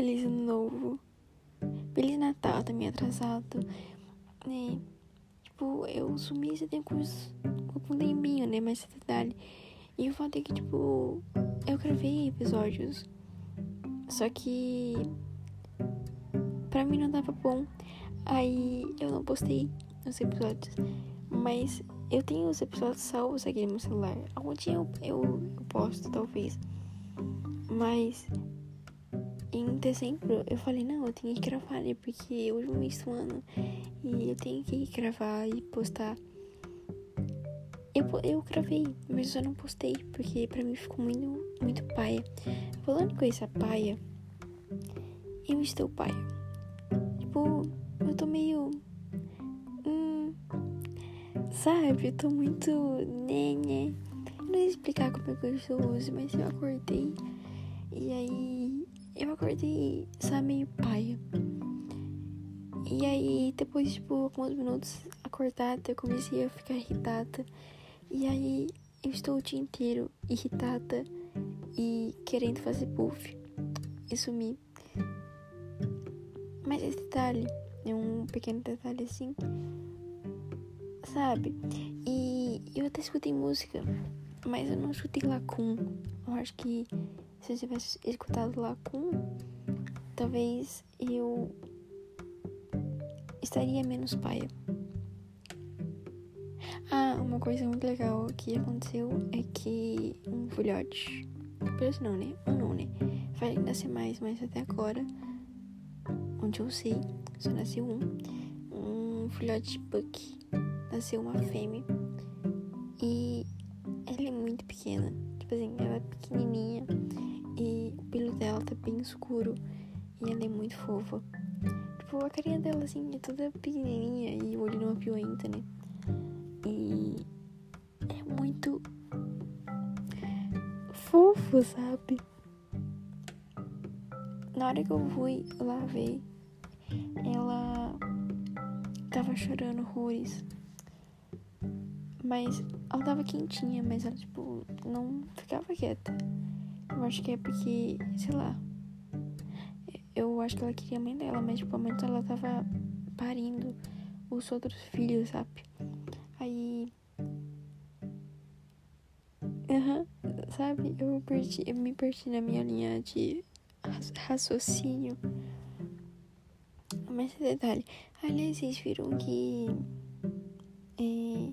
feliz ano novo. Feliz Natal também atrasado. Né? Tipo, eu sumi esse tempo com um tempinho, né? Mas detalhe. E o fato é que, tipo, eu gravei episódios. Só que pra mim não tava bom. Aí eu não postei os episódios. Mas eu tenho os episódios salvos aqui no meu celular. Algum dia eu, eu, eu posto, talvez. Mas em dezembro eu falei, não, eu tenho que gravar, né? Porque hoje é o mês do ano. E eu tenho que gravar e postar. Eu, eu gravei, mas eu não postei, porque pra mim ficou muito, muito paia. Falando com essa paia, eu estou paia. Tipo, eu tô meio. Hum, sabe? Eu tô muito. Né, né. Eu não sei explicar como é que eu estou hoje, mas eu acordei. E aí. Eu acordei, sabe, meio paia. E aí, depois, tipo, alguns minutos acordada, eu comecei a ficar irritada. E aí, eu estou o dia inteiro irritada e querendo fazer puff e sumir. Mas esse detalhe é um pequeno detalhe assim, sabe? E eu até escutei música, mas eu não escutei Lacun. Eu acho que se eu tivesse escutado Lacun, talvez eu estaria menos paia. Ah, uma coisa muito legal que aconteceu é que um filhote, filhote não, né? Um não, né? Vai nascer mais, mas até agora, onde eu sei, só nasceu um. Um filhote de Buck. Nasceu uma fêmea. E ela é muito pequena. Tipo assim, ela é pequenininha. E o pelo dela tá bem escuro. E ela é muito fofa. Tipo, a carinha dela, assim, é toda pequenininha. E o olho não apiolenta, né? E é muito fofo, sabe? Na hora que eu fui lá ver, ela tava chorando horrores. Mas ela tava quentinha, mas ela, tipo, não ficava quieta. Eu acho que é porque, sei lá. Eu acho que ela queria a mãe dela, mas, tipo, a mãe dela tava parindo os outros filhos, sabe? Aí. Uhum, sabe? Eu, perdi, eu me perdi na minha linha de raciocínio. Mas detalhe. Aliás, vocês viram que. É,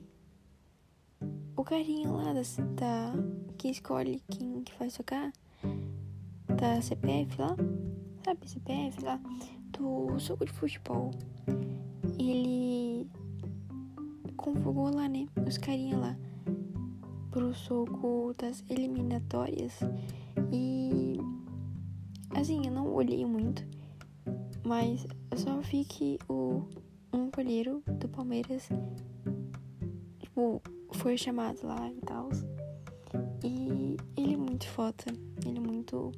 o carinha lá da, da. que escolhe quem que vai tocar. Da CPF lá. Sabe, CPF lá. Do jogo de futebol. Ele convocou lá, né? Os carinha lá pro soco das eliminatórias. E assim, eu não olhei muito, mas eu só vi que o um goleiro do Palmeiras tipo, foi chamado lá e tal. E ele é muito foda, ele é muito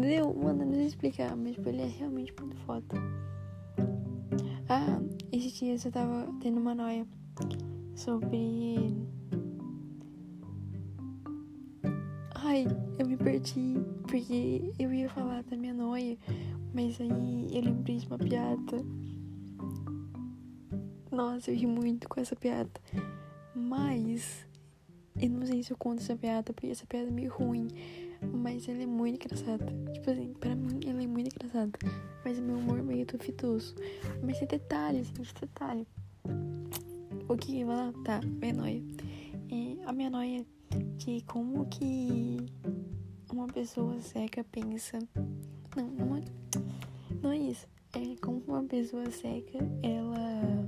Deu, mano, não sei explicar, mas tipo, ele é realmente muito foda. Ah, esses dias eu tava tendo uma noia sobre. Ai, eu me perdi porque eu ia falar da minha noia, mas aí eu lembrei de uma piada. Nossa, eu ri muito com essa piada. Mas eu não sei se eu conto essa piada porque essa piada é meio ruim. Mas ela é muito engraçada. Tipo assim, pra mim ela é muito engraçada. Mas o meu humor é meio duvidoso. Mas detalhes, gente, detalhe. O que vai lá? Tá, minha noia. É a minha noia de como que uma pessoa cega pensa. Não, não é, não é isso. É como uma pessoa cega ela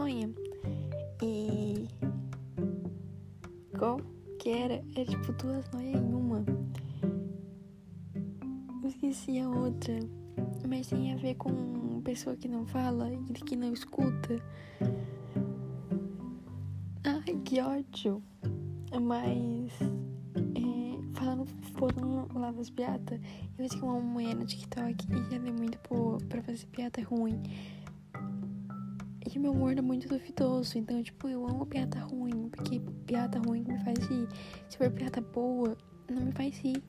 sonha. E qual que era? É tipo duas noias em uma. Eu esqueci a outra. Mas tem a ver com pessoa que não fala e que não escuta. Ai, que ódio. Mas é, falando um lado das piadas, eu vi uma mulher no TikTok e ela é muito boa pra fazer piada ruim. E meu humor é muito duvidoso, então, tipo, eu amo piada ruim, porque piada ruim me faz rir. Se for piada boa, não me faz rir.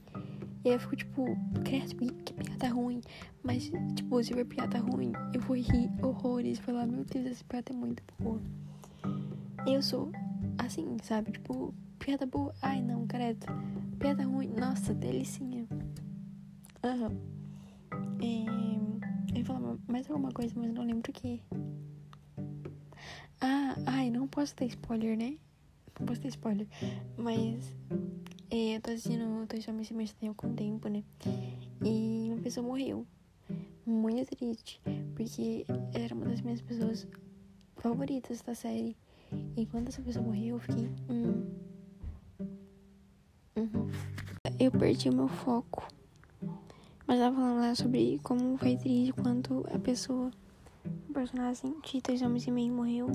E aí eu fico tipo, credo, que piada ruim. Mas, tipo, se for piada ruim, eu vou rir horrores. Falar, meu Deus, essa piada é muito boa. Eu sou assim, sabe? Tipo, piada boa, ai não, credo. Piada ruim, nossa, delicinha. Aham. Uhum. É, eu ia falar mais alguma coisa, mas não lembro o que. Ai, não posso ter spoiler, né? Não posso ter spoiler. Mas é, eu tô assistindo Dois Homens Se Mexem algum tempo, né? E uma pessoa morreu. Muito triste. Porque era uma das minhas pessoas favoritas da série. E quando essa pessoa morreu, eu fiquei. Hum. Uhum. Eu perdi o meu foco. Mas ela falando lá sobre como foi triste quando a pessoa. O personagem de Dois Homens e Meio morreu.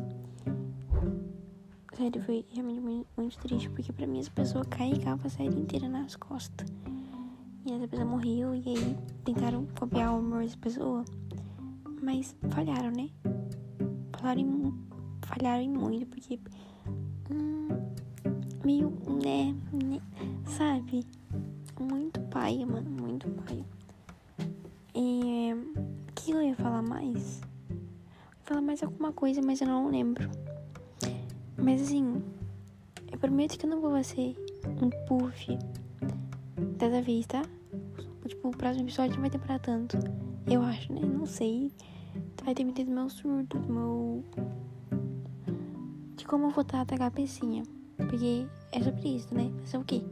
Sério, foi realmente muito, triste, porque pra mim essa pessoa carregava a série inteira nas costas. E essa pessoa morreu, e aí tentaram copiar o amor dessa pessoa. Mas falharam, né? Falharam em, falharam em muito, porque. Hum, meio, né, né? Sabe? Muito pai, mano, muito pai. E. O que eu ia falar mais? Eu ia falar mais alguma coisa, mas eu não lembro. Mas assim, eu prometo que eu não vou fazer um puff dessa vez, tá? Tipo, o próximo episódio não vai demorar tanto. Eu acho, né? Não sei. Vai depender do meu surto, meu. De como eu vou tratar a cabecinha. Porque é sobre isso, né? Fazer o quê?